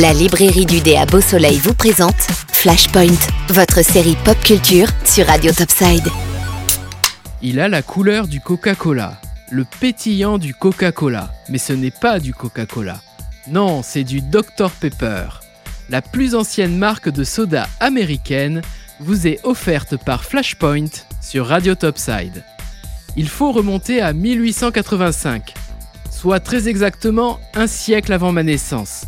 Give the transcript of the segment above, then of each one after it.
La librairie du dé à Beau Soleil vous présente Flashpoint, votre série pop culture sur Radio Topside. Il a la couleur du Coca-Cola, le pétillant du Coca-Cola, mais ce n'est pas du Coca-Cola. Non, c'est du Dr Pepper. La plus ancienne marque de soda américaine vous est offerte par Flashpoint sur Radio Topside. Il faut remonter à 1885, soit très exactement un siècle avant ma naissance,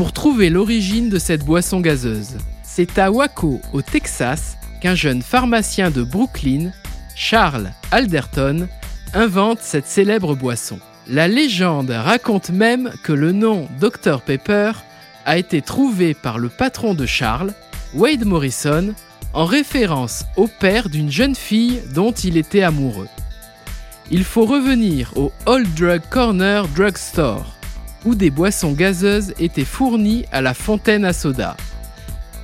pour trouver l'origine de cette boisson gazeuse. C'est à Waco, au Texas, qu'un jeune pharmacien de Brooklyn, Charles Alderton, invente cette célèbre boisson. La légende raconte même que le nom Dr Pepper a été trouvé par le patron de Charles, Wade Morrison, en référence au père d'une jeune fille dont il était amoureux. Il faut revenir au Old Drug Corner Drug Store, où des boissons gazeuses étaient fournies à la fontaine à soda.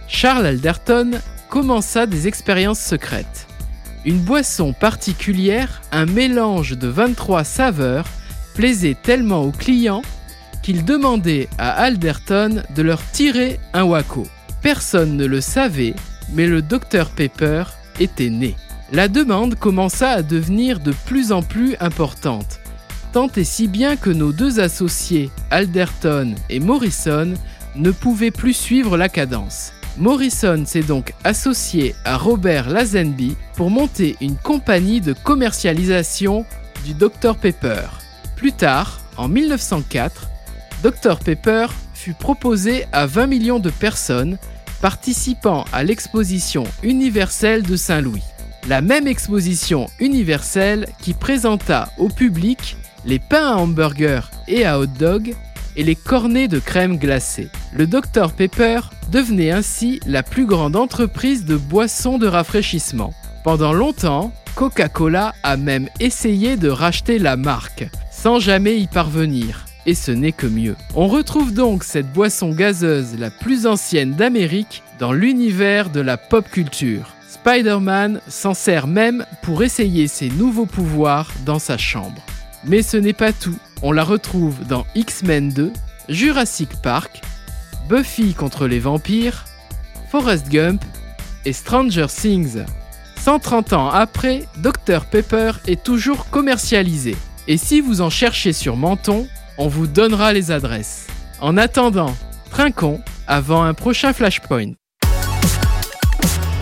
Charles Alderton commença des expériences secrètes. Une boisson particulière, un mélange de 23 saveurs, plaisait tellement aux clients qu'il demandait à Alderton de leur tirer un waco. Personne ne le savait, mais le Dr Pepper était né. La demande commença à devenir de plus en plus importante, et si bien que nos deux associés, Alderton et Morrison, ne pouvaient plus suivre la cadence. Morrison s'est donc associé à Robert Lazenby pour monter une compagnie de commercialisation du Dr Pepper. Plus tard, en 1904, Dr Pepper fut proposé à 20 millions de personnes participant à l'exposition universelle de Saint-Louis. La même exposition universelle qui présenta au public les pains à hamburger et à hot dog et les cornets de crème glacée. Le Dr Pepper devenait ainsi la plus grande entreprise de boissons de rafraîchissement. Pendant longtemps, Coca-Cola a même essayé de racheter la marque, sans jamais y parvenir et ce n'est que mieux. On retrouve donc cette boisson gazeuse la plus ancienne d'Amérique dans l'univers de la pop culture. Spider-Man s'en sert même pour essayer ses nouveaux pouvoirs dans sa chambre. Mais ce n'est pas tout, on la retrouve dans X-Men 2, Jurassic Park, Buffy contre les vampires, Forrest Gump et Stranger Things. 130 ans après, Dr Pepper est toujours commercialisé. Et si vous en cherchez sur Menton, on vous donnera les adresses. En attendant, trinquons avant un prochain Flashpoint.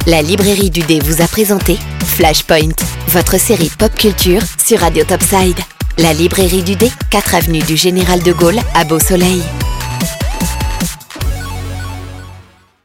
La librairie du dé vous a présenté Flashpoint, votre série pop culture sur Radio Topside. La librairie du dé, 4 avenue du Général de Gaulle à Beau Soleil.